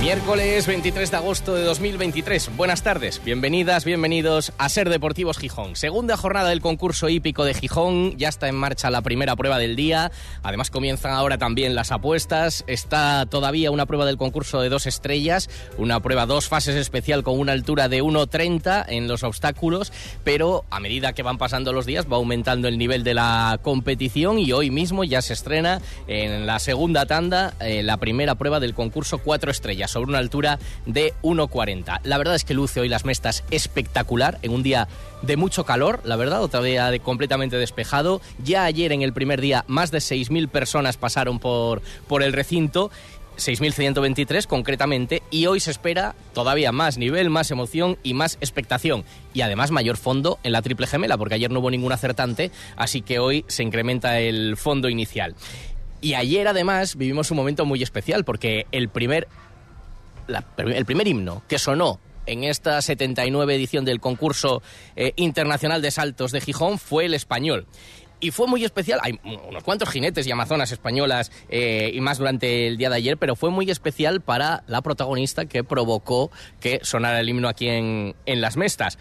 Miércoles 23 de agosto de 2023. Buenas tardes, bienvenidas, bienvenidos a Ser Deportivos Gijón. Segunda jornada del concurso hípico de Gijón, ya está en marcha la primera prueba del día. Además comienzan ahora también las apuestas. Está todavía una prueba del concurso de dos estrellas, una prueba dos fases especial con una altura de 1.30 en los obstáculos, pero a medida que van pasando los días va aumentando el nivel de la competición y hoy mismo ya se estrena en la segunda tanda eh, la primera prueba del concurso cuatro estrellas sobre una altura de 1,40. La verdad es que luce hoy las mestas espectacular en un día de mucho calor, la verdad, otra día de completamente despejado. Ya ayer en el primer día más de 6.000 personas pasaron por, por el recinto. 6.123 concretamente, y hoy se espera todavía más nivel, más emoción y más expectación. Y además mayor fondo en la triple gemela, porque ayer no hubo ningún acertante, así que hoy se incrementa el fondo inicial. Y ayer además vivimos un momento muy especial, porque el primer el primer himno que sonó en esta 79 edición del concurso eh, internacional de saltos de Gijón fue el español. Y fue muy especial, hay unos cuantos jinetes y amazonas españolas eh, y más durante el día de ayer, pero fue muy especial para la protagonista que provocó que sonara el himno aquí en, en Las Mestas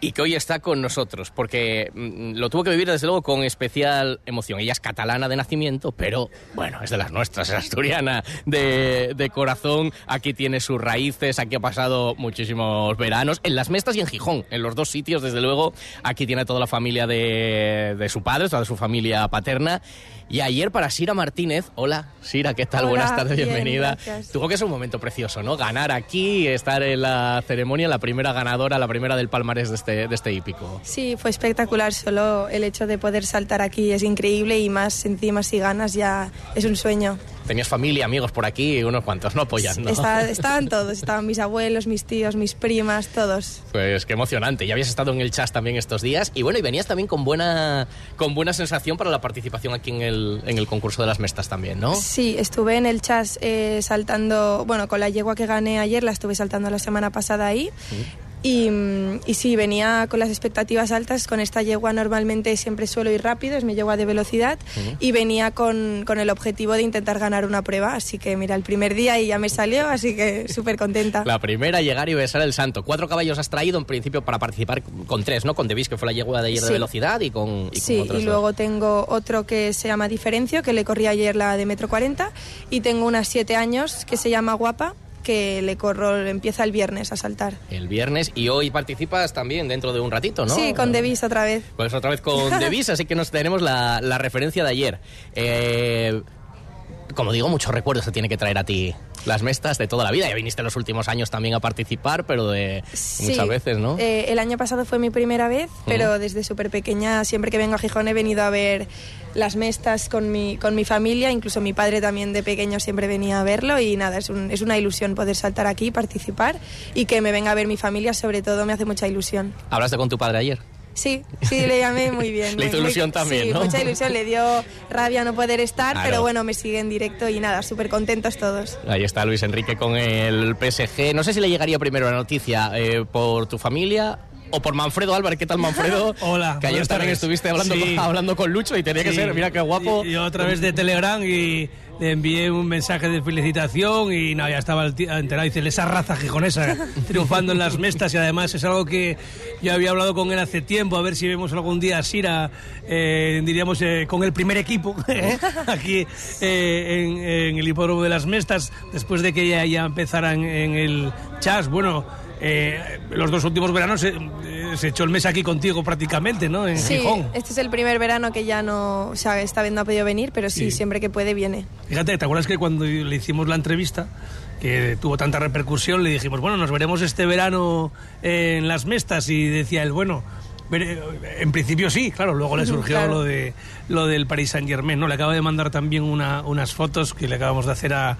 y que hoy está con nosotros, porque mm, lo tuvo que vivir desde luego con especial emoción. Ella es catalana de nacimiento, pero bueno, es de las nuestras, es asturiana de, de corazón, aquí tiene sus raíces, aquí ha pasado muchísimos veranos, en Las Mestas y en Gijón, en los dos sitios, desde luego, aquí tiene toda la familia de, de su padre, toda su familia paterna. Y ayer para Sira Martínez, hola Sira, ¿qué tal? Hola, Buenas tardes, bien, bienvenida. gracias. Tuvo que ser un momento precioso, ¿no? Ganar aquí, estar en la ceremonia, la primera ganadora, la primera del palmarés de este, de este hípico. Sí, fue espectacular. Solo el hecho de poder saltar aquí es increíble y más encima si ganas ya es un sueño. Tenías familia, amigos por aquí, unos cuantos, ¿no? Apoyando. Está- estaban todos, estaban mis abuelos, mis tíos, mis primas, todos. Pues qué emocionante. Ya habías estado en el chas también estos días y bueno, y venías también con buena, con buena sensación para la participación aquí en el, en el concurso de las mestas también, ¿no? Sí, estuve en el chas eh, saltando, bueno, con la yegua que gané ayer, la estuve saltando la semana pasada ahí. Y, y sí, venía con las expectativas altas. Con esta yegua normalmente siempre suelo ir rápido, es mi yegua de velocidad. Y venía con, con el objetivo de intentar ganar una prueba. Así que mira, el primer día y ya me salió, así que súper contenta. La primera, llegar y besar el santo. Cuatro caballos has traído en principio para participar con tres, ¿no? Con Devis, que fue la yegua de ayer de velocidad, y con, y con Sí, otros y dos. luego tengo otro que se llama Diferencio, que le corrí ayer la de metro 40. Y tengo unas siete años que se llama Guapa, que le corro, empieza el viernes a saltar. El viernes y hoy participas también dentro de un ratito, ¿no? Sí, con Devis otra vez. Pues otra vez con Devis, así que nos tenemos la, la referencia de ayer. Eh, como digo, muchos recuerdos se tiene que traer a ti las mestas de toda la vida. Ya viniste en los últimos años también a participar, pero de Sí, muchas veces, ¿no? eh, el año pasado fue mi primera vez, pero desde súper pequeña, siempre que vengo a Gijón he venido a ver las mestas con mi, con mi familia, incluso mi padre también de pequeño siempre venía a verlo y nada, es, un- es una ilusión poder saltar aquí, participar y que me venga a ver mi familia, sobre todo me hace mucha ilusión. ¿Hablaste con tu padre ayer? Sí, sí, le llamé muy bien. Le muy- hizo muy- ilusión también, sí, ¿no? mucha ilusión, le dio rabia no poder estar, Claro. pero bueno, me sigue en directo y nada, súper contentos todos. Ahí está Luis Enrique con el PSG. No sé si le llegaría primero la noticia eh, por tu familia o por Manfredo Álvarez. ¿Qué tal, Manfredo? Hola, Que ayer también estuviste hablando, Sí. con, hablando con Lucho y tenía que Sí. ser, mira qué guapo. Y, yo a través de Telegram y le envié un mensaje de felicitación y nada, ya estaba enterado. Dice, esa raza gijonesa triunfando en las mestas y además es algo que yo había hablado con él hace tiempo, a ver si vemos algún día a Sira, eh, diríamos, eh, con el primer equipo ¿eh? aquí en, en el hipódromo de las mestas, después de que ya empezara en, en el chas. Bueno, eh, los dos últimos veranos eh, eh, se echó el mes aquí contigo prácticamente, ¿no? En Sí, Gijón. este es el primer verano que ya no, o sea, esta vez no ha podido venir, pero sí, Sí. siempre que puede viene. Fíjate, ¿te acuerdas que cuando le hicimos la entrevista, que tuvo tanta repercusión, le dijimos, bueno, nos veremos este verano en las mestas y decía él, bueno, vere- en principio sí, claro, luego le surgió Claro. lo de lo del Paris Saint Germain, ¿no? Le acabo de mandar también una- unas fotos que le acabamos de hacer a,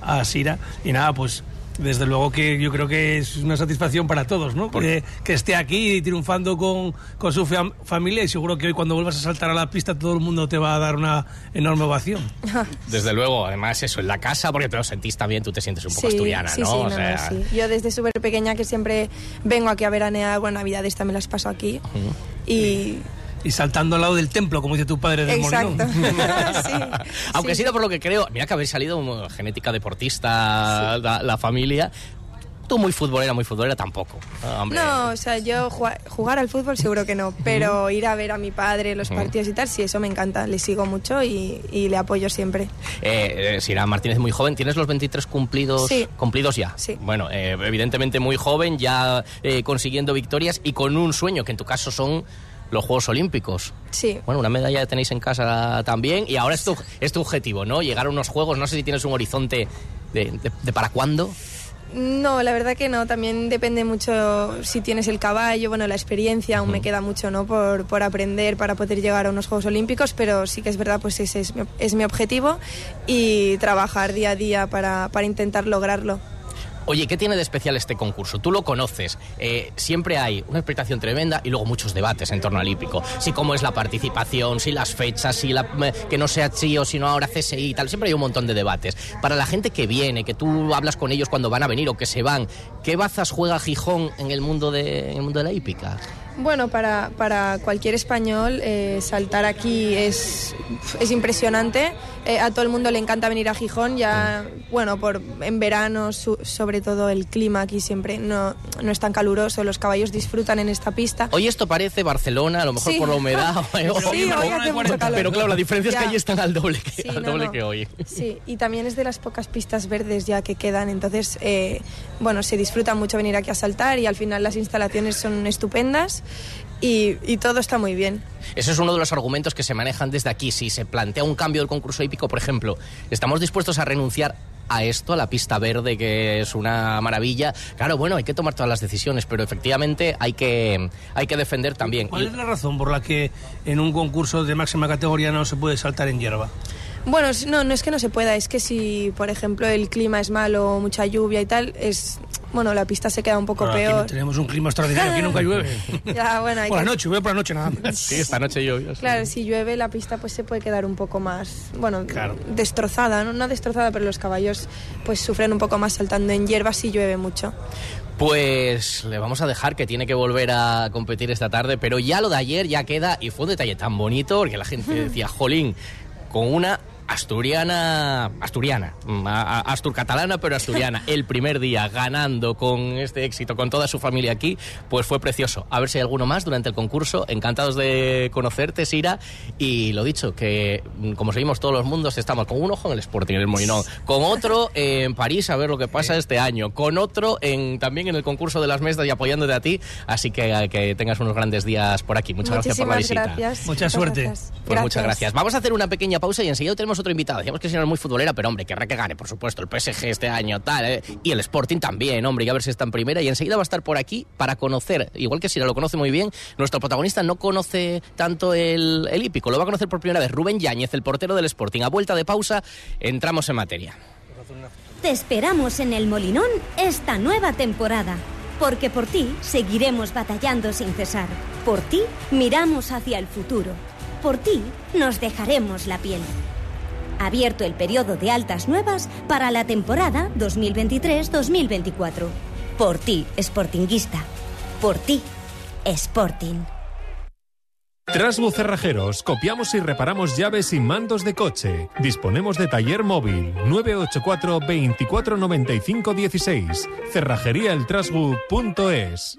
a Sira y nada, pues Desde luego que yo creo que es una satisfacción para todos, ¿no? Que, que, esté aquí triunfando con, con su fam familia y seguro que hoy cuando vuelvas a saltar a la pista todo el mundo te va a dar una enorme ovación. Desde luego, además eso, en la casa, porque te lo sentís también, tú te sientes un poco sí, asturiana, sí, ¿no? Sí, o no, sea... no, sí. Yo desde súper pequeña que siempre vengo aquí a veranear, bueno, Navidades también las paso aquí. Uh -huh. Y y saltando al lado del templo, como dice tu padre del Exacto. sí, Aunque sí, ha sido por lo que creo, mira que habéis salido genética deportista, sí. la, la, familia. Tú muy futbolera, muy futbolera tampoco. Hombre. No, o sea, yo jugar, jugar, al fútbol seguro que no, pero ir a ver a mi padre los partidos y tal, sí, eso me encanta. Le sigo mucho y, y le apoyo siempre. Eh, eh, Sira Martínez, muy joven, ¿tienes los 23 cumplidos, sí. cumplidos ya? Sí. Bueno, eh, evidentemente muy joven, ya eh, consiguiendo victorias y con un sueño, que en tu caso son los Juegos Olímpicos. Sí. Bueno, una medalla tenéis en casa también y ahora es tu, es tu objetivo, ¿no? Llegar a unos Juegos, no sé si tienes un horizonte de, de, de para cuándo. No, la verdad que no. También depende mucho si tienes el caballo, bueno, la experiencia, aún uh -huh. me queda mucho, ¿no? Por, por, aprender para poder llegar a unos Juegos Olímpicos, pero sí que es verdad, pues ese es mi, es mi objetivo y trabajar día a día para, para intentar lograrlo. Oye, ¿qué tiene de especial este concurso? Tú lo conoces. Eh, siempre hay una expectación tremenda y luego muchos debates en torno al hípico. Si cómo es la participación, si las fechas, si la, que no sea CHIO, sino ahora CSI y tal. Siempre hay un montón de debates. Para la gente que viene, que tú hablas con ellos cuando van a venir o que se van, ¿qué bazas juega Gijón en el mundo de, en el mundo de la hípica? Bueno, para, para cualquier español eh, saltar aquí es, es impresionante. Eh, a todo el mundo le encanta venir a Gijón, ya, bueno, por, en verano, su, sobre todo el clima aquí siempre no, no, es tan caluroso, los caballos disfrutan en esta pista. Hoy esto parece Barcelona, a lo mejor sí. por la humedad. sí, hoy hace mucho calor. Pero claro, la diferencia ya. es que allí están al doble que, sí, al no, doble no. que hoy. Sí, y también es de las pocas pistas verdes ya que quedan, entonces, eh, bueno, se disfruta mucho venir aquí a saltar y al final las instalaciones son estupendas. Y, y, todo está muy bien. Ese es uno de los argumentos que se manejan desde aquí. Si se plantea un cambio del concurso hípico, por ejemplo, ¿estamos dispuestos a renunciar a esto, a la pista verde, que es una maravilla? Claro, bueno, hay que tomar todas las decisiones, pero efectivamente hay que, hay que defender también. ¿Cuál es la razón por la que en un concurso de máxima categoría no se puede saltar en hierba? Bueno, no, no es que no se pueda, es que si, por ejemplo, el clima es malo, mucha lluvia y tal, es bueno, la pista se queda un poco Pero peor. Aquí tenemos un clima extraordinario, aquí nunca llueve. ya, bueno, hay por que... la noche, llueve por la noche nada más. Sí, esta noche llovió. Sí. Claro, si llueve la pista pues se puede quedar un poco más, bueno, claro. destrozada, ¿no? No destrozada, pero los caballos pues sufren un poco más saltando en hierba si llueve mucho. Pues le vamos a dejar que tiene que volver a competir esta tarde, pero ya lo de ayer ya queda y fue un detalle tan bonito porque la gente decía, jolín, con una asturiana, asturiana, asturcatalana, pero asturiana, el primer día ganando con este éxito, con toda su familia aquí, pues fue precioso. A ver si hay alguno más durante el concurso. Encantados de conocerte, Sira. Y lo dicho, que como seguimos todos los mundos, estamos con un ojo en el Sporting, en el Molinón, con otro en París a ver lo que pasa este año, con otro en, también en el concurso de las mesas y apoyándote a ti. Así que que tengas unos grandes días por aquí. Muchas Muchísimas gracias por la visita. Gracias. Mucha suerte. Gracias. Pues gracias. muchas gracias. Vamos a hacer una pequeña pausa y enseguida tenemos otro invitado. Decíamos que el señor es muy futbolera, pero hombre, querrá que gane, por supuesto, el PSG este año, tal, ¿eh? y el Sporting también, hombre, y a ver si está en primera. Y enseguida va a estar por aquí para conocer, igual que Sira lo conoce muy bien, nuestro protagonista no conoce tanto el, el hípico, lo va a conocer por primera vez Rubén Yáñez, el portero del Sporting. A vuelta de pausa, entramos en materia. Te esperamos en el Molinón esta nueva temporada. Porque por ti seguiremos batallando sin cesar. Por ti miramos hacia el futuro. Por ti nos dejaremos la piel. Abierto el periodo de altas nuevas para la temporada 2023-2024. Por ti, Sportinguista. Por ti, Sporting. Trasbu Cerrajeros, copiamos y reparamos llaves y mandos de coche. Disponemos de taller móvil 984 2495 16. Cerrajeríaeltrasbu.es.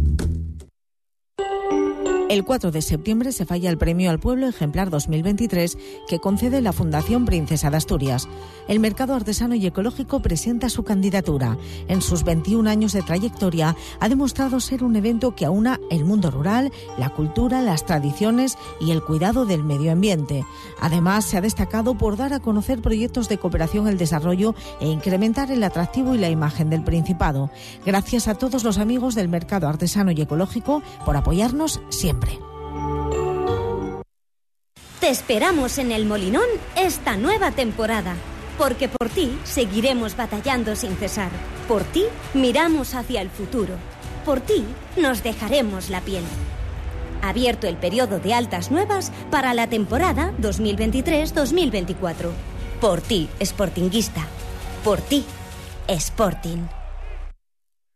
El 4 de septiembre se falla el Premio al Pueblo Ejemplar 2023 que concede la Fundación Princesa de Asturias. El mercado artesano y ecológico presenta su candidatura. En sus 21 años de trayectoria ha demostrado ser un evento que aúna el mundo rural, la cultura, las tradiciones y el cuidado del medio ambiente. Además, se ha destacado por dar a conocer proyectos de cooperación al desarrollo e incrementar el atractivo y la imagen del Principado. Gracias a todos los amigos del mercado artesano y ecológico por apoyarnos siempre. Te esperamos en el Molinón esta nueva temporada, porque por ti seguiremos batallando sin cesar. Por ti miramos hacia el futuro. Por ti nos dejaremos la piel. Abierto el periodo de altas nuevas para la temporada 2023-2024. Por ti, Sportinguista. Por ti, Sporting.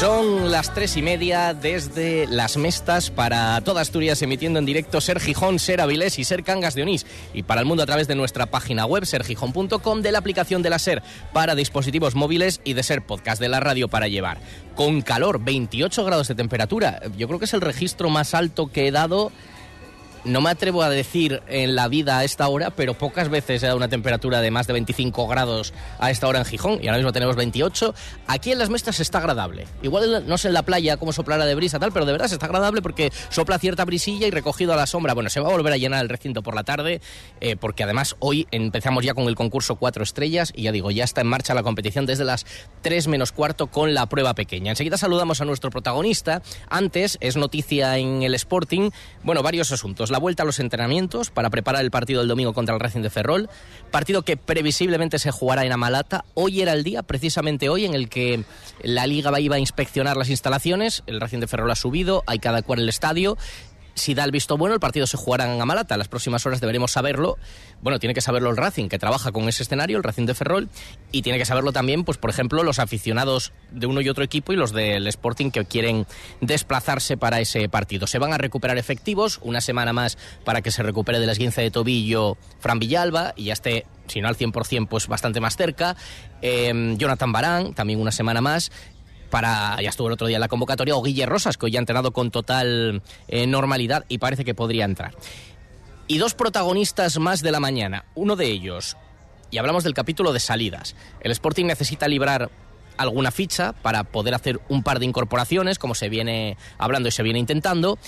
Son las tres y media desde Las Mestas para toda Asturias, emitiendo en directo Ser Gijón, Ser Avilés y Ser Cangas de Onís. Y para el mundo a través de nuestra página web, sergijón.com, de la aplicación de la Ser para dispositivos móviles y de Ser Podcast de la radio para llevar. Con calor, 28 grados de temperatura. Yo creo que es el registro más alto que he dado no me atrevo a decir en la vida a esta hora, pero pocas veces he dado una temperatura de más de 25 grados a esta hora en Gijón y ahora mismo tenemos 28. Aquí en las Mestas está agradable. Igual no sé en la playa cómo soplará de brisa tal, pero de verdad se está agradable porque sopla cierta brisilla y recogido a la sombra. Bueno, se va a volver a llenar el recinto por la tarde eh, porque además hoy empezamos ya con el concurso cuatro estrellas y ya digo, ya está en marcha la competición desde las 3 menos cuarto con la prueba pequeña. Enseguida saludamos a nuestro protagonista. Antes es noticia en el Sporting, bueno, varios asuntos la vuelta a los entrenamientos para preparar el partido del domingo contra el Racing de Ferrol, partido que previsiblemente se jugará en Amalata. Hoy era el día, precisamente hoy, en el que la Liga iba a inspeccionar las instalaciones, el Racing de Ferrol ha subido, hay que adecuar el estadio si da el visto bueno, el partido se jugará en Amalata. Las próximas horas deberemos saberlo. Bueno, tiene que saberlo el Racing, que trabaja con ese escenario, el Racing de Ferrol, y tiene que saberlo también, pues por ejemplo, los aficionados de uno y otro equipo y los del Sporting que quieren desplazarse para ese partido. Se van a recuperar efectivos, una semana más para que se recupere de la esguince de tobillo Fran Villalba y ya esté si no al 100%, pues bastante más cerca. Eh, Jonathan Barán, también una semana más para, ya estuvo el otro día en la convocatoria, o Guille Rosas, que hoy ha entrenado con total eh, normalidad y parece que podría entrar. Y dos protagonistas más de la mañana. Uno de ellos, y hablamos del capítulo de salidas. El Sporting necesita librar alguna ficha para poder hacer un par de incorporaciones, como se viene hablando y se viene intentando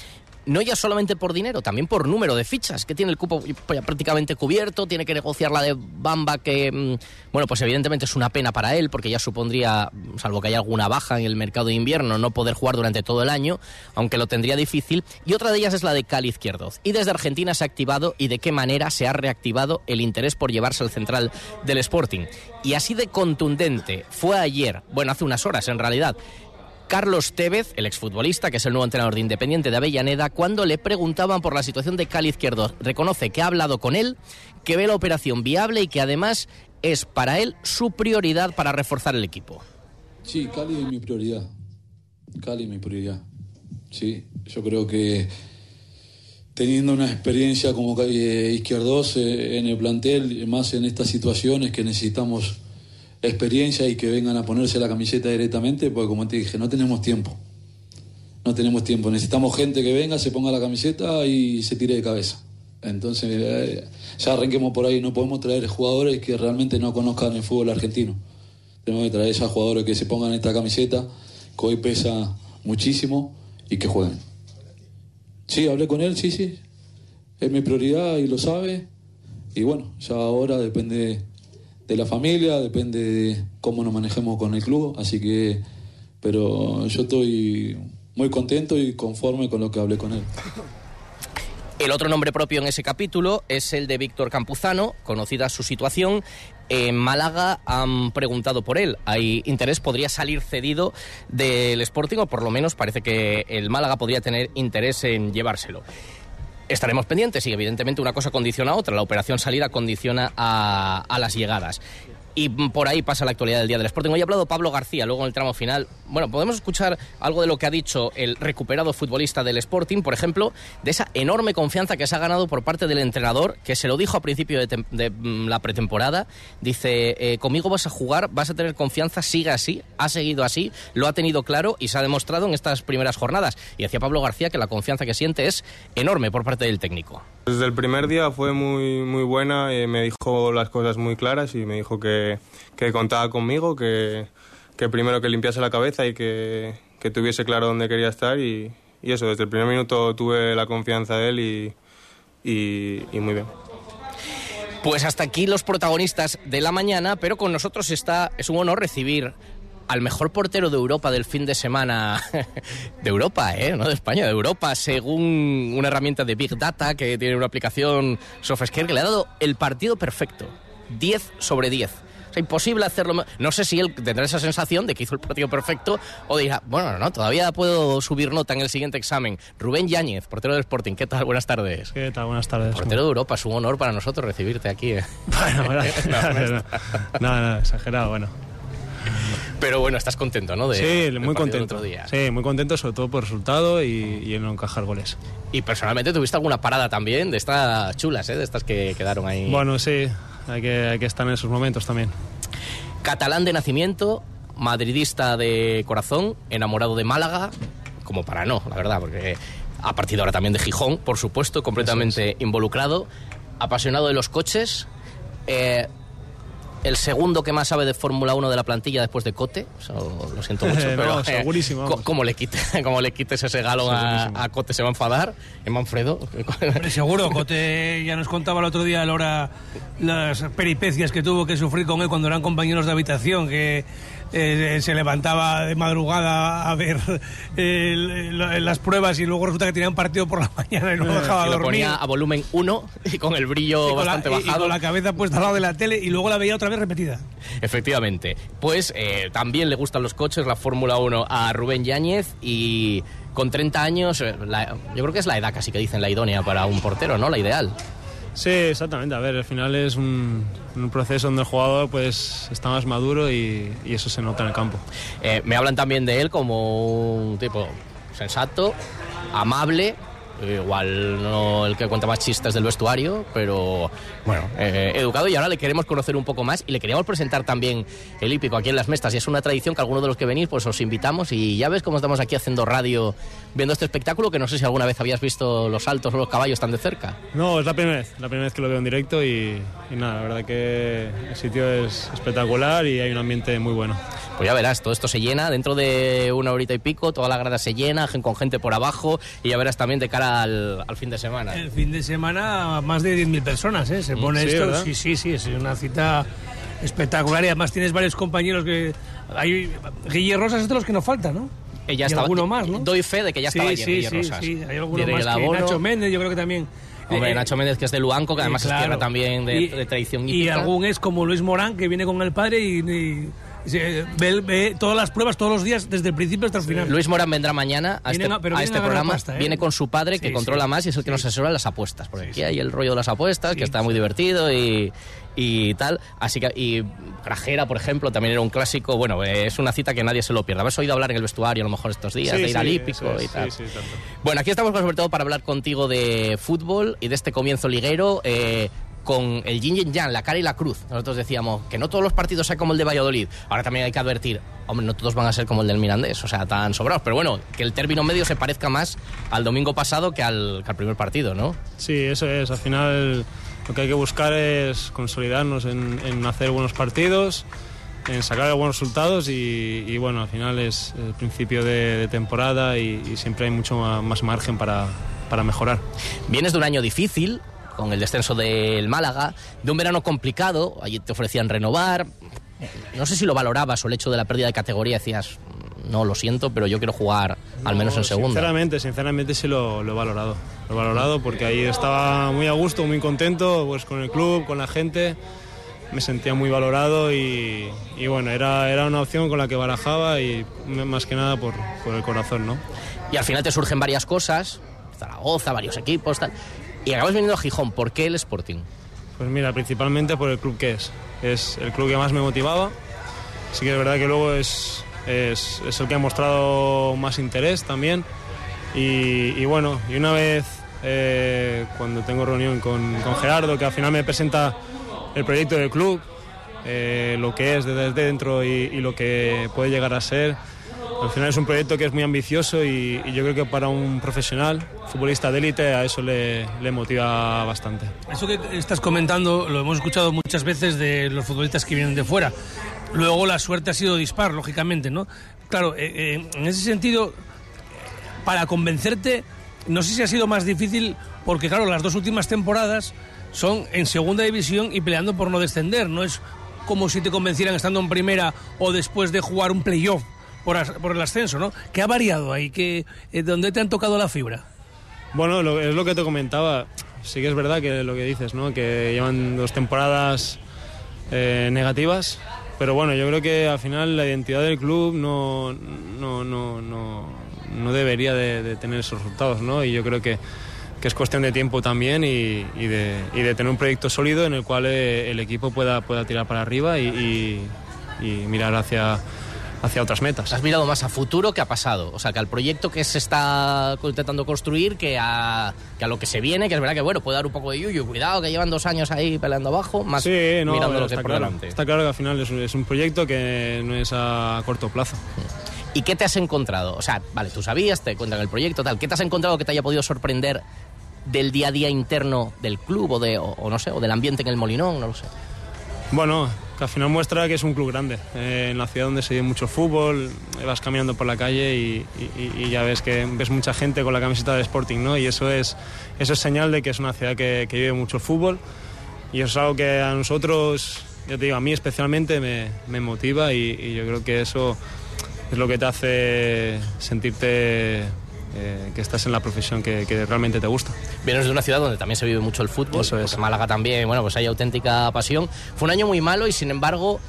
no ya solamente por dinero, también por número de fichas, que tiene el cupo prácticamente cubierto, tiene que negociar la de Bamba, que, mm, bueno, pues evidentemente es una pena para él, porque ya supondría, salvo que haya alguna baja en el mercado de invierno, no poder jugar durante todo el año, aunque lo tendría difícil. Y otra de ellas es la de Cali Izquierdoz. Y desde Argentina se ha activado y de qué manera se ha reactivado el interés por llevarse al central del Sporting. Y así de contundente fue ayer, bueno, hace unas horas en realidad, Carlos Tevez, el exfutbolista, que es el nuevo entrenador de Independiente de Avellaneda, cuando le preguntaban por la situación de Cali Izquierdo, reconoce que ha hablado con él, que ve la operación viable y que además es para él su prioridad para reforzar el equipo. Sí, Cali es mi prioridad. Cali es mi prioridad. Sí, yo creo que teniendo una experiencia como Izquierdos eh, en el plantel, más en estas situaciones que necesitamos experiencia y que vengan a ponerse la camiseta directamente, porque como te dije, no tenemos tiempo. No tenemos tiempo. Necesitamos gente que venga, se ponga la camiseta y se tire de cabeza. Entonces, eh, ya arranquemos por ahí. No podemos traer jugadores que realmente no conozcan el fútbol argentino. Tenemos que traer ya jugadores que se pongan esta camiseta, que hoy pesa muchísimo y que jueguen. Sí, hablé con él, sí, sí. Es mi prioridad y lo sabe. Y bueno, ya ahora depende de la familia, depende de cómo nos manejemos con el club, así que, pero yo estoy muy contento y conforme con lo que hablé con él. El otro nombre propio en ese capítulo es el de Víctor Campuzano, conocida su situación. En Málaga han preguntado por él. Hay interés, podría salir cedido del Sporting, o por lo menos parece que el Málaga podría tener interés en llevárselo. Estaremos pendientes y evidentemente una cosa condiciona a otra. La operación salida condiciona a, las llegadas. Y por ahí pasa la actualidad del día del Sporting. Hoy ha hablado Pablo García, luego en el tramo final. Bueno, podemos escuchar algo de lo que ha dicho el recuperado futbolista del Sporting, por ejemplo, de esa enorme confianza que se ha ganado por parte del entrenador, que se lo dijo a principio de, de, mm, la pretemporada. Dice, eh, conmigo vas a jugar, vas a tener confianza, sigue así, ha seguido así, lo ha tenido claro y se ha demostrado en estas primeras jornadas. Y decía Pablo García que la confianza que siente es enorme por parte del técnico. Desde el primer día fue muy, muy buena, eh, me dijo las cosas muy claras y me dijo que, que contaba conmigo, que, que primero que limpiase la cabeza y que, que tuviese claro dónde quería estar y, eso, desde el primer minuto tuve la confianza de él y, y, y muy bien. Pues hasta aquí los protagonistas de la mañana, pero con nosotros está, es un honor recibir al mejor portero de Europa del fin de semana, de Europa, ¿eh? no de España, de Europa, según una herramienta de Big Data que tiene una aplicación SofaScare que le ha dado el partido perfecto, 10 sobre 10. O sea, imposible hacerlo. No sé si él tendrá esa sensación de que hizo el partido perfecto o dirá, bueno, no, todavía puedo subir nota en el siguiente examen. Rubén Yáñez, portero del Sporting, ¿qué tal? Buenas tardes. ¿Qué tal? Buenas tardes. Portero de Europa, es un honor para nosotros recibirte aquí. ¿eh? Bueno, bueno, No, no, no, no, exagerado, bueno. Pero bueno, estás contento, ¿no? De- sí, muy contento. día. Sí, muy contento, sobre todo por el resultado y, y en no encajar goles. Y personalmente tuviste alguna parada también de estas chulas, ¿eh? De estas que quedaron ahí. Bueno, sí, hay que, hay que estar en esos momentos también. Catalán de nacimiento, madridista de corazón, enamorado de Málaga, como para no, la verdad, porque ha partido ahora también de Gijón, por supuesto, completamente involucrado, apasionado de los coches. eh, el segundo que más sabe de Fórmula 1 de la plantilla después de Cote, eso lo siento mucho, No, pero eh, segurísimo, como le quites, como le quites ese galón a, Cote se va a enfadar, en Manfredo. Hombre, seguro, Cote ya nos contaba el otro día Laura las peripecias que tuvo que sufrir con él cuando eran compañeros de habitación, que eh, se levantaba de madrugada a ver eh, las pruebas y luego resulta que tenía un partido por la mañana y no lo dejaba que lo dormir. ponía a volumen 1 y con el brillo Y con la- bastante y- y bajado. con la cabeza puesta al lado de la tele y luego la veía otra vez repetida. Efectivamente. Pues eh, también le gustan los coches, la Fórmula 1 a Rubén Yáñez y con 30 años, eh, la- yo creo que es la edad casi que dicen la idónea para un portero, ¿no? La ideal. Sí, exactamente. A ver, al final es un, un proceso donde el jugador pues está más maduro y, eso se nota en el campo. Eh, me hablan también de él como un tipo sensato, amable, igual no el que cuenta más chistes del vestuario, pero bueno, eh, educado y ahora le queremos conocer un poco más y le queríamos presentar también el hípico aquí en Las Mestas y es una tradición que algunos de los que venís pues os invitamos y ya ves cómo estamos aquí haciendo radio viendo este espectáculo que no sé si alguna vez habías visto los saltos o los caballos tan de cerca. No, es la primera vez, la primera vez que lo veo en directo y, y nada, la verdad que el sitio es espectacular y hay un ambiente muy bueno. Pues ya verás, todo esto se llena dentro de una horita y pico, toda la grada se llena, con gente por abajo y ya verás también de cara al, al fin de semana. El fin de semana más de 10.000 personas, ¿eh? Se pone sí, esto, ¿verdad? sí, sí, sí, es una cita espectacular y además tienes varios compañeros que... Hay, Guille Rosas es de los que nos falta, ¿no? Ella y estaba, alguno más, ¿no? Doy fe de que ya sí, estaba ayer sí, Guille sí, Rosas. sí, hay alguno Diego más que. Nacho Méndez, yo creo que también. Hombre, Eh, Nacho Méndez, que es de Luanco, que eh, además es claro. tierra también de, Y- de tradición Y hípica. algún es como Luis Morán, que viene con el padre y, y ve, ve todas las pruebas todos los días, desde el principio hasta el final. Luis Morán vendrá mañana a Vienen este, a- este programa. pasta, ¿eh? Viene con su padre, que Sí, controla sí. más y es el que nos asesora las apuestas. Porque aquí hay el rollo de las apuestas, que está muy divertido y, y tal. Así que, y Grajera, por ejemplo, también era un clásico. Bueno, eh, es una cita que nadie se lo pierda. Habrás oído hablar en el vestuario a lo mejor estos días, Sí, de ir sí, al hípico es, y tal. sí. Bueno, aquí estamos sobre todo para hablar contigo de fútbol y de este comienzo liguero. eh, con el yin y el yang, la cara y la cruz. Nosotros decíamos que no todos los partidos sean como el de Valladolid. Ahora también hay que advertir, hombre, no todos van a ser como el del Mirandés, o sea, tan sobrados. Pero bueno, que el término medio se parezca más al domingo pasado que al, que al primer partido, ¿no? Sí, eso es. Al final lo que hay que buscar es consolidarnos en, en hacer buenos partidos, en sacar buenos resultados y, y, bueno, al final es el principio de, de temporada y, y siempre hay mucho más margen para, para mejorar. Vienes de un año difícil, con el descenso del Málaga, de un verano complicado, allí te ofrecían renovar. No sé si lo valorabas o el hecho de la pérdida de categoría decías, no, lo siento, pero yo quiero jugar al menos en No, segunda. Sinceramente, sinceramente sí lo, lo he valorado. Lo valorado porque ahí estaba muy a gusto, muy contento pues con el club, con la gente, me sentía muy valorado y, y bueno, era, era una opción con la que barajaba y más que nada por, por el corazón, ¿no? Y al final te surgen varias cosas, Zaragoza, varios equipos, tal. Y acabas viniendo a Gijón. ¿Por qué el Sporting? Pues mira, principalmente por el club que es. Es el club que más me motivaba. Sí que es verdad que luego es, es, el que ha mostrado más interés también. Y, bueno, y una vez eh, cuando tengo reunión con, con Gerardo, que al final me presenta el proyecto del club, eh, lo que es desde dentro y lo que puede llegar a ser. Al final es un proyecto que es muy ambicioso y, yo creo que para un profesional, futbolista de élite, a eso le, le motiva bastante. Eso que estás comentando lo hemos escuchado muchas veces de los futbolistas que vienen de fuera. Luego la suerte ha sido dispar, lógicamente, ¿no? Claro, eh, eh, en ese sentido, para convencerte, no sé si ha sido más difícil, porque claro, las dos últimas temporadas son en segunda división y peleando por no descender. No es como si te convencieran estando en primera o después de jugar un playoff por, as- por el ascenso, ¿no? ¿Qué ha variado ahí? ¿Qué, eh, ¿Dónde te han tocado la fibra? Bueno, lo- es lo que te comentaba. Sí que es verdad que lo que dices, ¿no? Que llevan dos temporadas eh, negativas, pero bueno, yo creo que al final la identidad del club no, no, no, no, no debería de, de tener esos resultados, ¿no? Y yo creo que, que es cuestión de tiempo también y, y de, y de tener un proyecto sólido en el cual eh, el equipo pueda, pueda tirar para arriba y, y- y mirar hacia, hacia otras metas. Has mirado más a futuro que a pasado. O sea, que al proyecto que se está intentando construir, que a, que a lo que se viene, que es verdad que, bueno, puede dar un poco de yuyu. Cuidado, que llevan dos años ahí peleando abajo, más Sí, no, mirando lo que por claro, delante. está claro que al final es un, es un proyecto que no es a corto plazo. ¿Y qué te has encontrado? O sea, vale, tú sabías, te cuentan el proyecto, tal. ¿Qué te has encontrado que te haya podido sorprender del día a día interno del club o, de, o, o no sé, o del ambiente en el Molinón? No lo sé. Bueno, al final muestra que es un club grande. Eh, en la ciudad donde se vive mucho fútbol, vas caminando por la calle y, ya ves que ves mucha gente con la camiseta del Sporting, ¿no? Y eso es, eso es señal de que es una ciudad que, vive mucho fútbol. Y eso es algo que a nosotros, ya te digo, a mí especialmente me, me motiva y, yo creo que eso es lo que te hace sentirte eh, que estás en la profesión que realmente te gusta. Vienes de una ciudad donde también se vive mucho el fútbol. Eso es. Málaga también, bueno, pues hay auténtica pasión. Fue un año muy malo y sin embargo.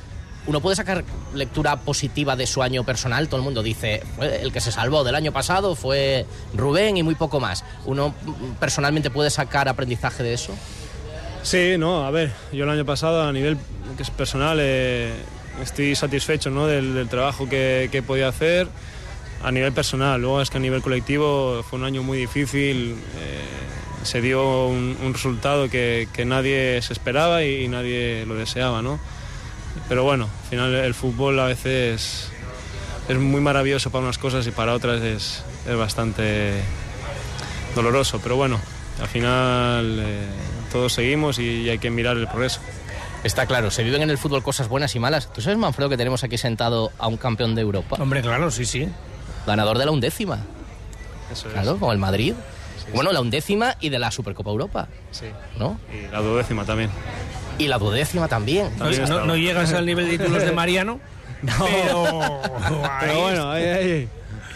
Uno puede sacar lectura positiva de su año personal. Todo el mundo dice, "Fue el que se salvó del año pasado fue Rubén y muy poco más. Uno mm, personalmente puede sacar aprendizaje de eso. Sí, no, a ver, yo el año pasado a nivel que es personal eh, estoy satisfecho ¿no? del, del trabajo que, que he podido hacer a nivel personal. Luego es que a nivel colectivo fue un año muy difícil, eh, se dio un, un resultado que, que nadie se esperaba y, y nadie lo deseaba, ¿no? Pero bueno, al final el fútbol a veces es muy maravilloso para unas cosas y para otras es, es bastante doloroso, pero bueno, al final eh, todos seguimos y, hay que mirar el progreso. Está claro, se viven en el fútbol cosas buenas y malas. ¿Tú sabes, Manfredo, que tenemos aquí sentado a un campeón de Europa? Hombre, claro, sí, sí. Ganador de la undécima. Eso es. Claro, con el Madrid. Bueno, la undécima y de la Supercopa Europa. Sí. ¿No? Y la duodécima también. Y la duodécima también. No, no- no llegas al nivel de títulos de Mariano, pero... Pero bueno, ahí, ahí,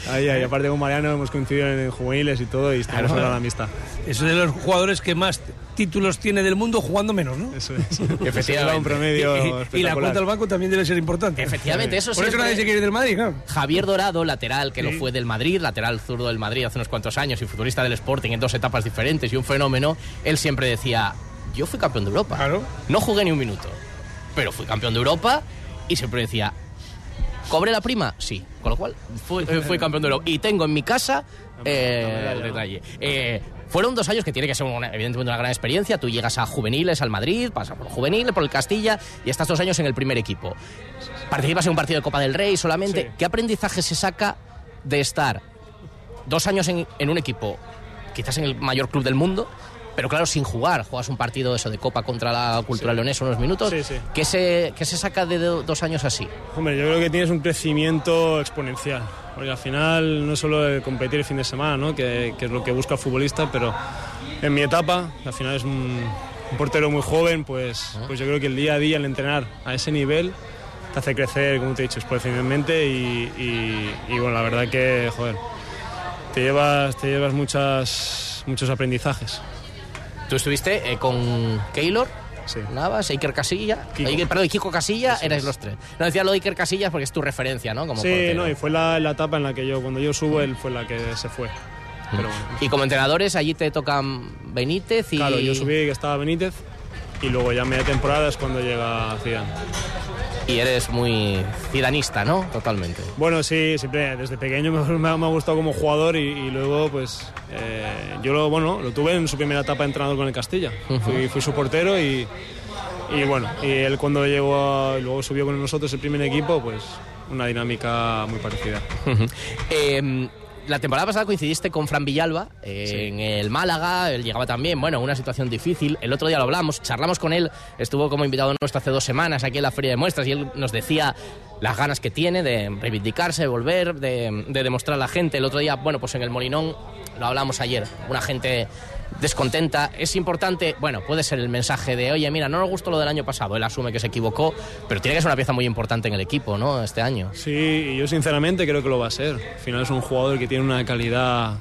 ahí, ahí. Aparte con Mariano hemos coincidido en juveniles y todo y estamos Claro. ahora la amistad. Es de los jugadores que más títulos tiene del mundo jugando menos, ¿no? Eso es. Efectivamente. un promedio Y- y, y la cuenta al banco también debe ser importante. Efectivamente, eso Por eso nadie se quiere ir del Madrid, claro. Javier Dorado, lateral, que lo Sí. fue del Madrid, lateral zurdo del Madrid hace unos cuantos años y futbolista del Sporting en dos etapas diferentes y un fenómeno, él siempre decía, yo fui campeón de Europa. Claro. No jugué ni un minuto, pero fui campeón de Europa y siempre decía, ¿cobré la prima? Sí, con lo cual fui, eh, fui campeón de Europa. Y tengo en mi casa eh, el detalle. Eh, fueron dos años que tiene que ser una- evidentemente una gran experiencia. Tú llegas a juveniles al Madrid, pasas por juveniles, por el Castilla y estás dos años en el primer equipo. Participas en un partido de Copa del Rey solamente. Sí. ¿Qué aprendizaje se saca de estar dos años en, en un equipo, quizás en el mayor club del mundo, pero claro, sin jugar? Juegas un partido eso de Copa contra la Cultura Leonesa unos minutos. Sí, sí. ¿Qué, se, ¿Qué se saca de do- dos años así? Hombre, yo creo que tienes un crecimiento exponencial. Porque al final no es solo el competir el fin de semana, ¿no? que, que es lo que busca el futbolista, pero en mi etapa, al final es un, un portero muy joven, pues, pues yo creo que el día a día, el entrenar a ese nivel, te hace crecer, como te he dicho, exponencialmente y, y- y, bueno, la verdad que, joder, te llevas, te llevas muchas, muchos aprendizajes. Tú estuviste eh, con Keylor, Navas, Iker Casilla, Iker, perdón, Kiko Casilla, eres los tres. No decía lo de Iker Casillas porque es tu referencia, ¿no? Como sí, portero. no, y fue la, la etapa en la que yo, cuando yo subo, él fue la que se fue. Pero bueno. Y como entrenadores, allí te tocan Benítez y... Claro, yo subí que estaba Benítez y luego ya media temporada es cuando llega Zidane. Y eres muy zidanista, ¿no? Totalmente. Bueno, sí, siempre desde pequeño me, me ha, gustado como jugador y, y luego pues eh, yo lo, bueno, lo tuve en su primera etapa de entrenador con el Castilla. fui, fui su portero y, y bueno, y él cuando llegó, a- luego subió con nosotros el primer equipo, pues una dinámica muy parecida. Eh, la temporada pasada coincidiste con Fran Villalba eh, en el Málaga, él llegaba también, bueno, una situación difícil. El otro día lo hablamos, charlamos con él, estuvo como invitado nuestro hace dos semanas aquí en la Feria de Muestras y él nos decía las ganas que tiene de reivindicarse, de volver, de, de demostrar a la gente. El otro día, bueno, pues en el Molinón lo hablamos ayer, una gente descontenta. Es importante, bueno, puede ser el mensaje de, oye, mira, no nos gustó lo del año pasado, él asume que se equivocó, pero tiene que ser una pieza muy importante en el equipo, ¿no? Este año. Sí, yo sinceramente creo que lo va a ser. Al final es un jugador que tiene una calidad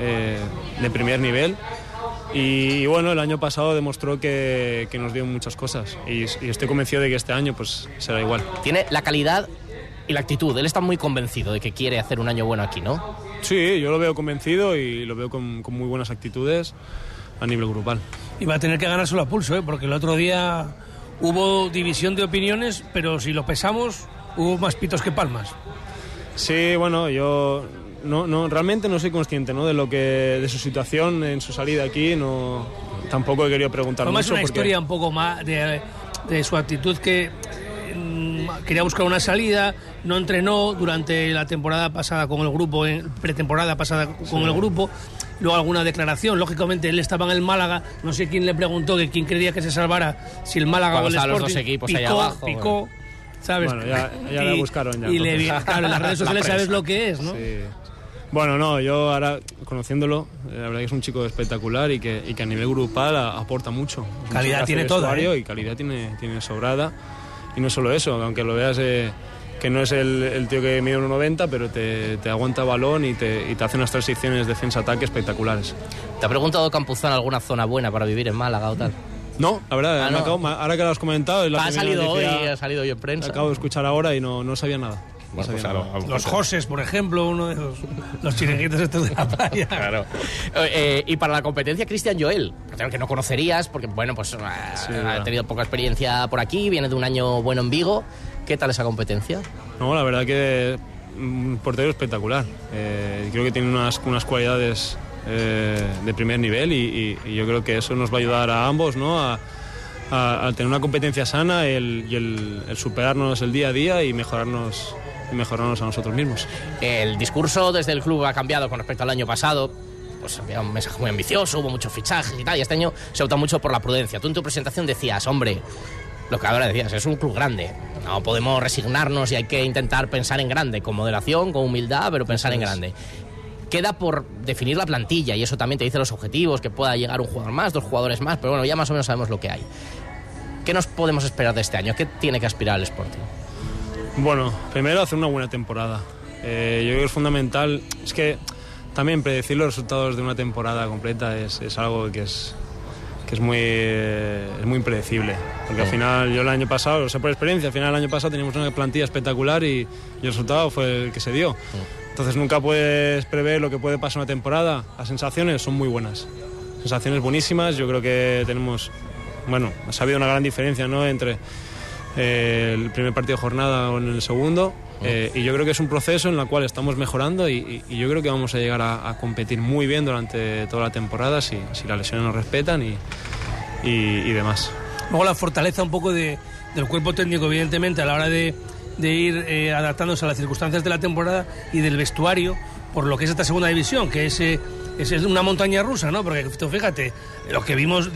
eh, de primer nivel. Y, y bueno, el año pasado demostró que, que nos dio muchas cosas. Y, y estoy convencido de que este año pues será igual. Tiene la calidad y la actitud. Él está muy convencido de que quiere hacer un año bueno aquí, ¿no? Sí, yo lo veo convencido y lo veo con, con muy buenas actitudes a nivel grupal. Y va a tener que ganárselo a pulso, ¿eh? porque el otro día hubo división de opiniones, pero si lo pesamos, hubo más pitos que palmas. Sí, bueno, yo no, no, realmente no soy consciente ¿no? de lo que de su situación en su salida aquí. No, tampoco he querido preguntar Además, es mucho una porque- historia un poco más de, de su actitud que mm, quería buscar una salida, no entrenó durante la temporada pasada con el grupo, en pretemporada pasada con Sí. el grupo. Luego alguna declaración, lógicamente él estaba en el Málaga, no sé quién le preguntó que quién creía que se salvara, si el Málaga Cuando o el estaban los Sporting. dos equipos picó, ahí abajo, picó, bueno. ¿sabes? Bueno, ya- ya la buscaron ya, Y le, claro, en las redes La sociales sabes prensa. lo que es, ¿no? Sí. Bueno, no, yo ahora conociéndolo, eh, la verdad que es un chico espectacular y que, y que a nivel grupal a- aporta mucho. Calidad tiene vestuario ¿eh? Y calidad tiene, tiene sobrada. Y no solo eso, aunque lo veas eh, que no es el, el tío que mide 1,90, pero te, te aguanta balón y te, y te hace unas transiciones defensa-ataque espectaculares. ¿Te ha preguntado Campuzano alguna zona buena para vivir en Málaga o tal? No, la verdad, Ah, me no. acabo- ahora que lo has comentado, es la Ha salido hoy, ha salido hoy en prensa. Acabo de escuchar ahora y no, no sabía nada. Bueno, pues. Los Joses, por ejemplo, uno de los, los chiringuitos estos de la playa. Claro. Eh, y para la competencia, Cristian Joel, que no conocerías, porque bueno, pues ha, tenido poca experiencia por aquí, viene de un año bueno en Vigo. ¿Qué tal esa competencia? No, la verdad que un portero espectacular. Eh, creo que tiene unas, unas cualidades eh, de primer nivel y, y- y yo creo que eso nos va a ayudar a ambos ¿no? a, a- a tener una competencia sana el- y el, el superarnos el día a día y mejorarnos, y mejorarnos a nosotros mismos. El discurso desde el club ha cambiado con respecto al año pasado. Pues había un mensaje muy ambicioso, hubo muchos fichajes y tal, y este año se opta mucho por la prudencia. Tú en tu presentación decías, hombre, lo que ahora decías, es un club grande. No podemos resignarnos y hay que intentar pensar en grande, con moderación, con humildad, pero pensar en grande. Queda por definir la plantilla y eso también te dice los objetivos, que pueda llegar un jugador más, dos jugadores más, pero bueno, ya más o menos sabemos lo que hay. ¿Qué nos podemos esperar de este año? ¿Qué tiene que aspirar el Sporting? Bueno, primero hacer una buena temporada. Eh, yo creo que es fundamental. Es que también predecir los resultados de una temporada completa es, es algo que es, que es muy, es muy impredecible. Porque al final, yo el año pasado, lo sé por experiencia, al final el año pasado teníamos una plantilla espectacular y, y el resultado fue el que se dio. Entonces nunca puedes prever lo que puede pasar una temporada. Las sensaciones son muy buenas. Sensaciones buenísimas. Yo creo que tenemos, bueno, ha habido una gran diferencia ¿no? entre eh, el primer partido de jornada o en el segundo. eh, y yo creo que es un proceso en el cual estamos mejorando y, y- y yo creo que vamos a llegar a, a competir muy bien durante toda la temporada si, si las lesiones nos respetan y, y, y demás. Luego la fortaleza un poco de, del cuerpo técnico, evidentemente, a la hora de, de ir eh, adaptándose a las circunstancias de la temporada y del vestuario, por lo que es esta segunda división, que es, eh, es, es una montaña rusa, ¿no? Porque tú fíjate, lo que vimos,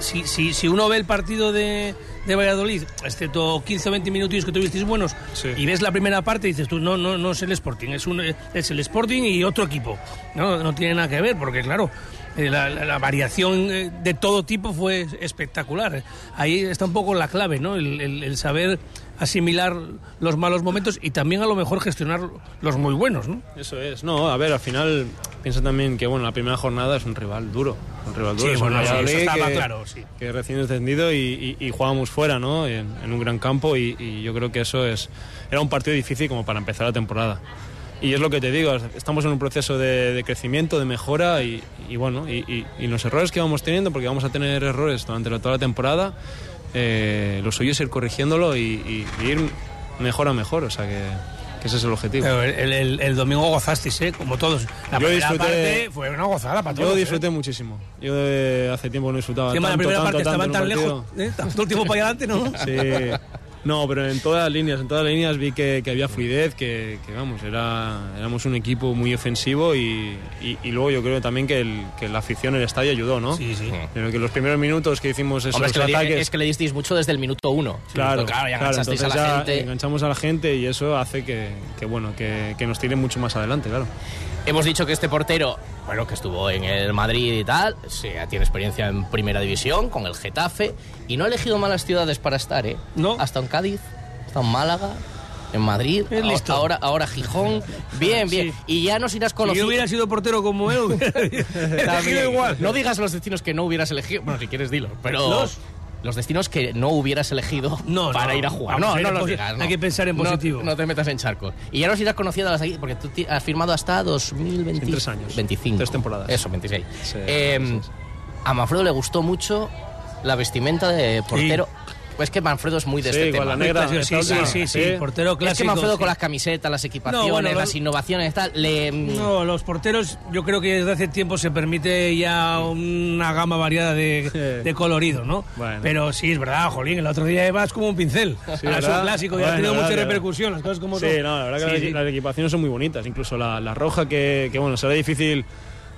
si, si, si uno ve el partido de, de Valladolid, excepto 15 o 20 minutos que tuvisteis buenos, y ves la primera parte, dices tú, no, no, no es el Sporting, es, un, es el Sporting y otro equipo. No, no tiene nada que ver, porque claro, eh, la, la- la variación eh, de todo tipo fue espectacular. Ahí está un poco la clave, ¿no? El, el- el saber asimilar los malos momentos y también a lo mejor gestionar los muy buenos, ¿no? Eso es, no, a ver, al final piensa también que bueno, la primera jornada es un rival duro, un rival duro. Sí, bueno, sí, eso estaba que, claro, sí. que recién descendido y, y, y jugábamos fuera, ¿no? En, en un gran campo y, y yo creo que eso es era un partido difícil como para empezar la temporada. Y es lo que te digo, estamos en un proceso de, de crecimiento, de mejora y, bueno, y los errores que vamos teniendo, porque vamos a tener errores durante la- toda la temporada, eh, lo suyo es ir corrigiéndolo y, y- y ir mejor a mejor, o sea que, que ese es el objetivo. Pero el, el- el domingo gozasteis, ¿eh? Como todos. La Yo primera disfruté- parte fue una gozada para todos. Yo ¿eh? disfruté muchísimo. Yo eh, hace tiempo no disfrutaba Encima, tanto, la primera tanto, parte tanto estaban tan lejos, ¿eh? todo el tiempo para adelante, ¿no? Sí. No, pero en todas las líneas, en todas las líneas vi que, que había fluidez, que, que, vamos, era, éramos un equipo muy ofensivo y, y- y luego yo creo también que, el- que la afición en el estadio ayudó, ¿no? Sí, sí. Pero que los primeros minutos que hicimos esos Hombre, es que, le, di- ataques... es que le disteis mucho desde el minuto uno. Claro, claro, ya claro, entonces a la ya gente. enganchamos a la gente y eso hace que, que, bueno, que, que nos tiren mucho más adelante, claro. Hemos dicho que este portero, bueno, que estuvo en el Madrid y tal, sí, tiene experiencia en primera división con el Getafe y no ha elegido malas ciudades para estar, ¿eh? No. Ha estado en Cádiz, ha estado en Málaga, en Madrid, listo. ahora, ahora Gijón. Bien, bien. Sí. Y ya nos irás Si yo conociendo. hubiera sido portero como él, elegido igual. No digas los destinos que no hubieras elegido. Bueno, si quieres, dilo. Pero. ¿Los? Los destinos que no hubieras elegido No, para no. ir a jugar. No, no posi- digas. no. hay que pensar en No- positivo. No, te metas en charcos. Y ya nos irás conociendo las aquí, porque tú has firmado hasta 2020. En tres años. 25. Tres temporadas. Eso, 26. Sí, Eh, sí, sí. A Manfredo le gustó mucho la vestimenta de portero. Pues que Manfredo es muy de Sí, este tema. la negra. Sí, sí, sí, sí, Sí. portero clásico. es que Manfredo sí. con las camisetas, las equipaciones, bueno, lo- las innovaciones, tal, le. No, los porteros, yo creo que desde hace tiempo se permite ya una gama variada de, de colorido, ¿no? Bueno. Pero sí, es verdad, Jolín, el otro día ibas como un pincel. Es un clásico y ha Bueno, tenido mucha verdad, repercusión, las cosas como Sí, son. no, la verdad que Sí, las, sí. las equipaciones son muy bonitas. Incluso la, la roja, que, que, bueno, será difícil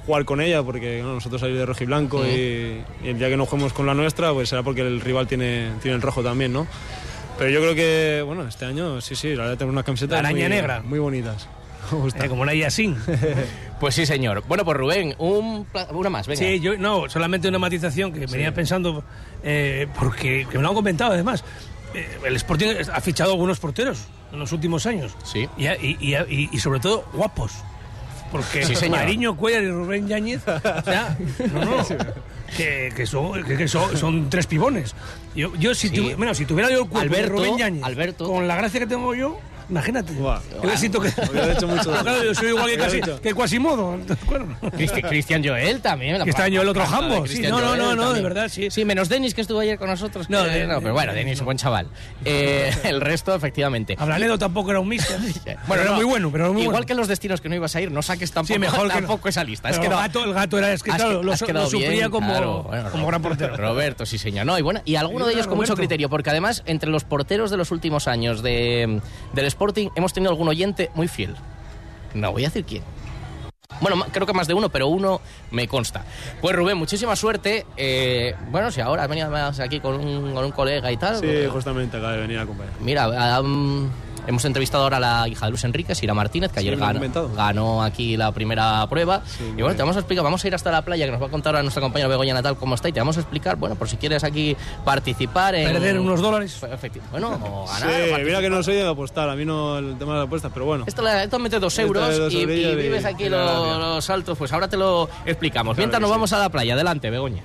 jugar con ella porque bueno, nosotros salir de rojo y blanco y, y el día que no juguemos con la nuestra, pues será porque el rival tiene, tiene el rojo también, ¿no? Pero yo creo que, bueno, este año sí, sí, la verdad tenemos unas camisetas araña muy, negra. muy bonitas. Eh, como una Yasin. Pues sí, señor. Bueno, pues Rubén, un una más, venga. Sí, yo no, solamente una matización que venía pensando, eh, porque que me lo han comentado además. Eh, el Sporting ha fichado algunos porteros en los últimos años. Sí. Y, y- y- y- y sobre todo guapos. Porque Sí. Mariño Cuellar y Rubén Yáñez, o sea, no, no, que, que son, que- que son, son tres pibones. Yo, yo si, Sí. tu- bueno, si tuviera yo el cuerpo de Alberto, Rubén Yáñez, Alberto. con la gracia que tengo yo, imagínate. Buah. Yo siento que... Hubiera hecho mucho daño. Claro, yo soy igual que, casi, que Cristian Joel también. la Que está en el otro de jambo, sí. Cristian No, no, Joel no, no, de verdad, sí. Sí, menos Denis que estuvo ayer con nosotros. No, que- de- no, pero bueno, Denis, buen chaval. Eh, el resto, efectivamente. Ablanedo tampoco era un mister. Bueno, era no, muy bueno, pero era muy Igual bueno. que los destinos que no ibas a ir, no saques tampoco, Sí, mejor que no. esa lista. Es que no, el, gato, el gato era, es que Has claro, lo, sufría como, claro. Bueno, como gran portero. Roberto, sí, señor. No, y, bueno, y alguno de ellos con mucho criterio, porque además, entre los porteros de los últimos años de, del Sporting, hemos tenido algún oyente muy fiel. No voy a decir quién. Bueno, creo que más de uno, pero uno me consta. Pues Rubén, muchísima suerte. Eh, bueno, si ahora has venido aquí con un, con un colega y tal. Sí, eh, justamente acaba de venir a acompañar. Mira, um, hemos entrevistado ahora a la hija de Luis Enrique, Sira Martínez, que ayer ganó, aquí la primera prueba. y bueno, te vamos a explicar, vamos a ir hasta la playa, que nos va a contar ahora nuestra compañera Begoña Natal cómo está, y te vamos a explicar, bueno, por si quieres aquí participar en... Perder unos dólares. Efectivamente. Bueno, o ganar. Sí, participar. mira que no soy de apostar, a mí no el tema de las apuestas, pero bueno. Esto, le- esto mete dos euros dos y, vives aquí y la lo- gracia. los saltos, pues ahora te lo explicamos. Claro Mientras nos sí. vamos a la playa, adelante, Begoña.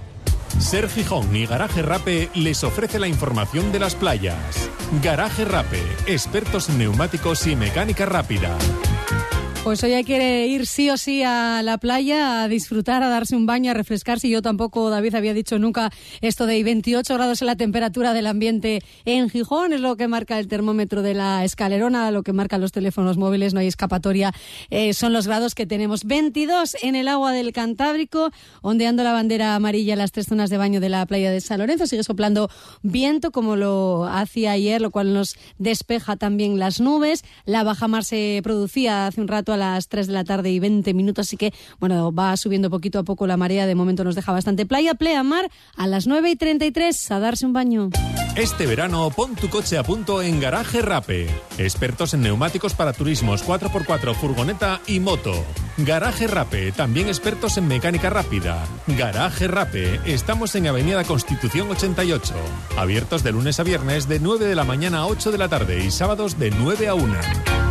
Ser Gijón y Garaje Rape les ofrece la información de las playas. Garaje Rape, expertos en neumáticos y mecánica rápida. Pues hoy hay que ir sí o sí a la playa a disfrutar, a darse un baño, a refrescarse. Yo tampoco, David, había dicho nunca esto de 28 grados en la temperatura del ambiente en Gijón. Es lo que marca el termómetro de la escalerona, lo que marcan los teléfonos móviles. No hay escapatoria. Eh, son los grados que tenemos. 22 en el agua del Cantábrico, ondeando la bandera amarilla en las tres zonas de baño de la playa de San Lorenzo. Sigue soplando viento como lo hacía ayer, lo cual nos despeja también las nubes. La bajamar se producía hace un rato a las 3 de la tarde y 20 minutos, así que bueno, va subiendo poquito a poco la marea. De momento nos deja bastante playa. Playa mar a las 9 y 33 a darse un baño. Este verano pon tu coche a punto en Garaje Rape. Expertos en neumáticos para turismos 4x4, furgoneta y moto. Garaje Rape, también expertos en mecánica rápida. Garaje Rape, estamos en Avenida Constitución 88. Abiertos de lunes a viernes de 9 de la mañana a 8 de la tarde y sábados de 9 a 1.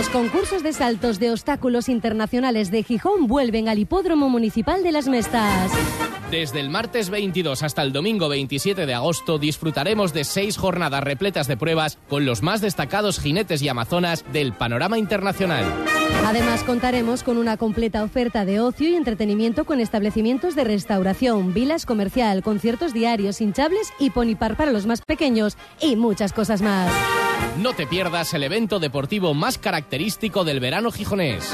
Los concursos de saltos de obstáculos internacionales de Gijón vuelven al Hipódromo Municipal de las Mestas. Desde el martes 22 hasta el domingo 27 de agosto disfrutaremos de seis jornadas repletas de pruebas con los más destacados jinetes y amazonas del panorama internacional. Además contaremos con una completa oferta de ocio y entretenimiento con establecimientos de restauración, vilas comercial, conciertos diarios, hinchables y ponipar para los más pequeños y muchas cosas más. No te pierdas el evento deportivo más característico del verano gijonés.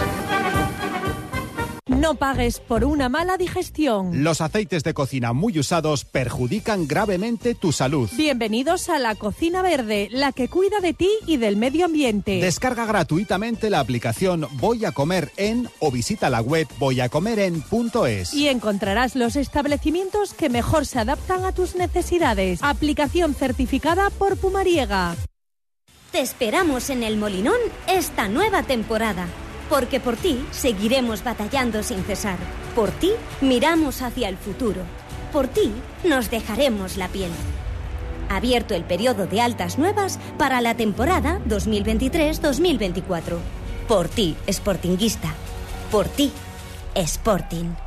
No pagues por una mala digestión. Los aceites de cocina muy usados perjudican gravemente tu salud. Bienvenidos a la Cocina Verde, la que cuida de ti y del medio ambiente. Descarga gratuitamente la aplicación Voy a comer en o visita la web voyacomeren.es. Y encontrarás los establecimientos que mejor se adaptan a tus necesidades. Aplicación certificada por Pumariega. Te esperamos en el Molinón esta nueva temporada. Porque por ti seguiremos batallando sin cesar. Por ti miramos hacia el futuro. Por ti nos dejaremos la piel. Abierto el periodo de altas nuevas para la temporada 2023-2024. Por ti, Sportinguista. Por ti, Sporting.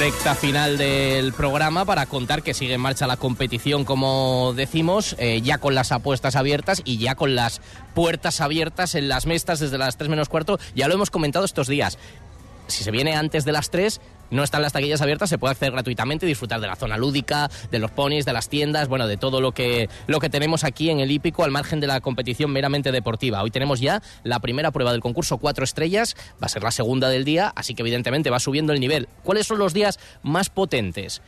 Recta final del programa para contar que sigue en marcha la competición, como decimos, eh, ya con las apuestas abiertas y ya con las puertas abiertas en las mestas desde las 3 menos cuarto. Ya lo hemos comentado estos días. Si se viene antes de las 3, no están las taquillas abiertas, se puede acceder gratuitamente y disfrutar de la zona lúdica, de los ponis, de las tiendas, bueno, de todo lo que, lo que tenemos aquí en el hípico al margen de la competición meramente deportiva. Hoy tenemos ya la primera prueba del concurso cuatro estrellas, va a ser la segunda del día, así que evidentemente va subiendo el nivel. ¿Cuáles son los días más potentes?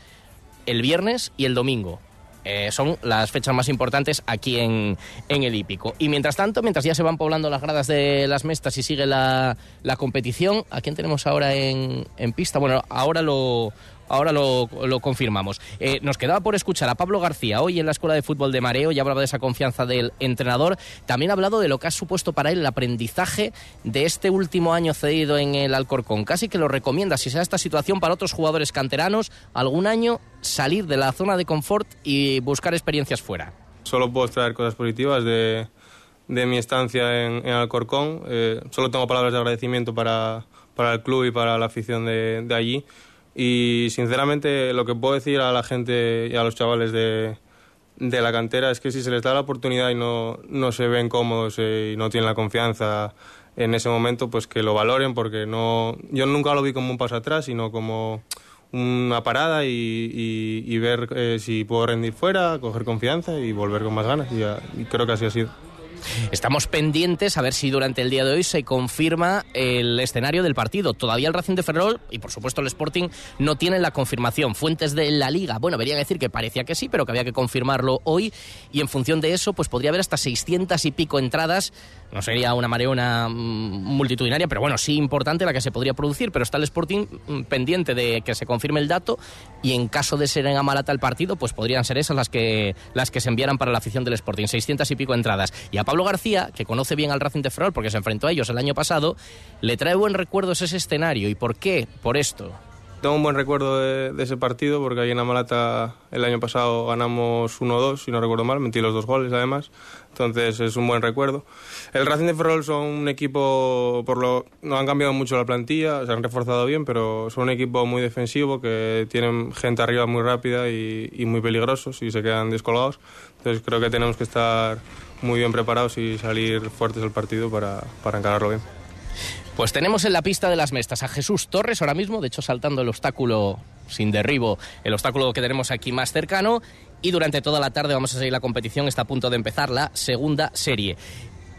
El viernes y el domingo. Eh, son las fechas más importantes aquí en, en, el hípico. Y mientras tanto, mientras ya se van poblando las gradas de las mestas y sigue la, la competición, ¿a quién tenemos ahora en, en pista? Bueno, ahora lo, ahora lo, lo confirmamos. Eh, nos quedaba por escuchar a Pablo García hoy en la Escuela de Fútbol de Mareo, ya hablaba de esa confianza del entrenador, también ha hablado de lo que ha supuesto para él el aprendizaje de este último año cedido en el Alcorcón. Casi que lo recomienda, si sea esta situación para otros jugadores canteranos, algún año salir de la zona de confort y buscar experiencias fuera. Solo puedo traer cosas positivas de, de mi estancia en, Alcorcón. Eh, solo tengo palabras de agradecimiento para, para el club y para la afición de, de allí. Y sinceramente lo que puedo decir a la gente y a los chavales de, de la cantera es que si se les da la oportunidad y no, no se ven cómodos eh, y no tienen la confianza en ese momento, pues que lo valoren porque no, yo nunca lo vi como un paso atrás, sino como una parada y, y, y ver eh, si puedo rendir fuera, coger confianza y volver con más ganas. Y, y creo que así ha sido. Estamos pendientes a ver si durante el día de hoy se confirma el escenario del partido. Todavía el Racing de Ferrol y por supuesto el Sporting no tienen la confirmación. Fuentes de la liga, bueno, verían decir que parecía que sí, pero que había que confirmarlo hoy y en función de eso pues podría haber hasta 600 y pico entradas. No sería una mareona multitudinaria, pero bueno, sí importante la que se podría producir, pero está el Sporting pendiente de que se confirme el dato y en caso de ser en Amalata el partido, pues podrían ser esas las que las que se enviaran para la afición del Sporting, 600 y pico entradas. Y a Pablo García, que conoce bien al Racing de Ferrol porque se enfrentó a ellos el año pasado, le trae buen recuerdo ese escenario. ¿Y por qué? Por esto. Tengo un buen recuerdo de, de ese partido porque ahí en Amalata el año pasado ganamos 1-2, si no recuerdo mal, metí los dos goles además, entonces es un buen recuerdo. El Racing de Ferrol son un equipo, por lo no han cambiado mucho la plantilla, se han reforzado bien, pero son un equipo muy defensivo que tienen gente arriba muy rápida y, y muy peligrosos y se quedan descolgados, entonces creo que tenemos que estar muy bien preparados y salir fuertes al partido para, para encararlo bien. Pues tenemos en la pista de las mestas a Jesús Torres ahora mismo, de hecho saltando el obstáculo sin derribo, el obstáculo que tenemos aquí más cercano. Y durante toda la tarde vamos a seguir la competición, está a punto de empezar la segunda serie.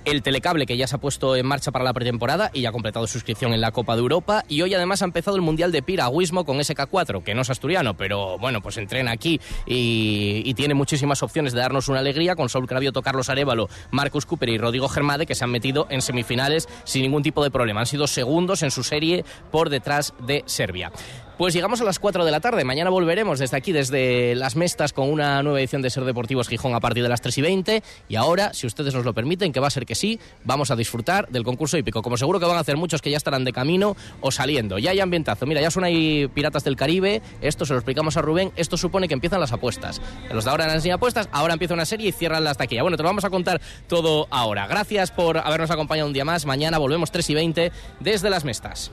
El telecable que ya se ha puesto en marcha para la pretemporada y ya ha completado su inscripción en la Copa de Europa y hoy además ha empezado el Mundial de Piragüismo con SK4, que no es asturiano, pero bueno, pues entrena aquí y, tiene muchísimas opciones de darnos una alegría con Saúl Cravioto, Carlos Arevalo, Marcus Cooper y Rodrigo Germade que se han metido en semifinales sin ningún tipo de problema. Han sido segundos en su serie por detrás de Serbia. Pues llegamos a las 4 de la tarde. Mañana volveremos desde aquí, desde Las Mestas, con una nueva edición de Ser Deportivos Gijón a partir de las 3 y 20. Y ahora, si ustedes nos lo permiten, que va a ser que sí, vamos a disfrutar del concurso hípico. Como seguro que van a hacer muchos que ya estarán de camino o saliendo. Ya hay ambientazo. Mira, ya son ahí Piratas del Caribe. Esto se lo explicamos a Rubén. Esto supone que empiezan las apuestas. Los de ahora han enseñado apuestas, ahora empieza una serie y cierran la taquilla. Bueno, te lo vamos a contar todo ahora. Gracias por habernos acompañado un día más. Mañana volvemos 3 y 20 desde Las Mestas.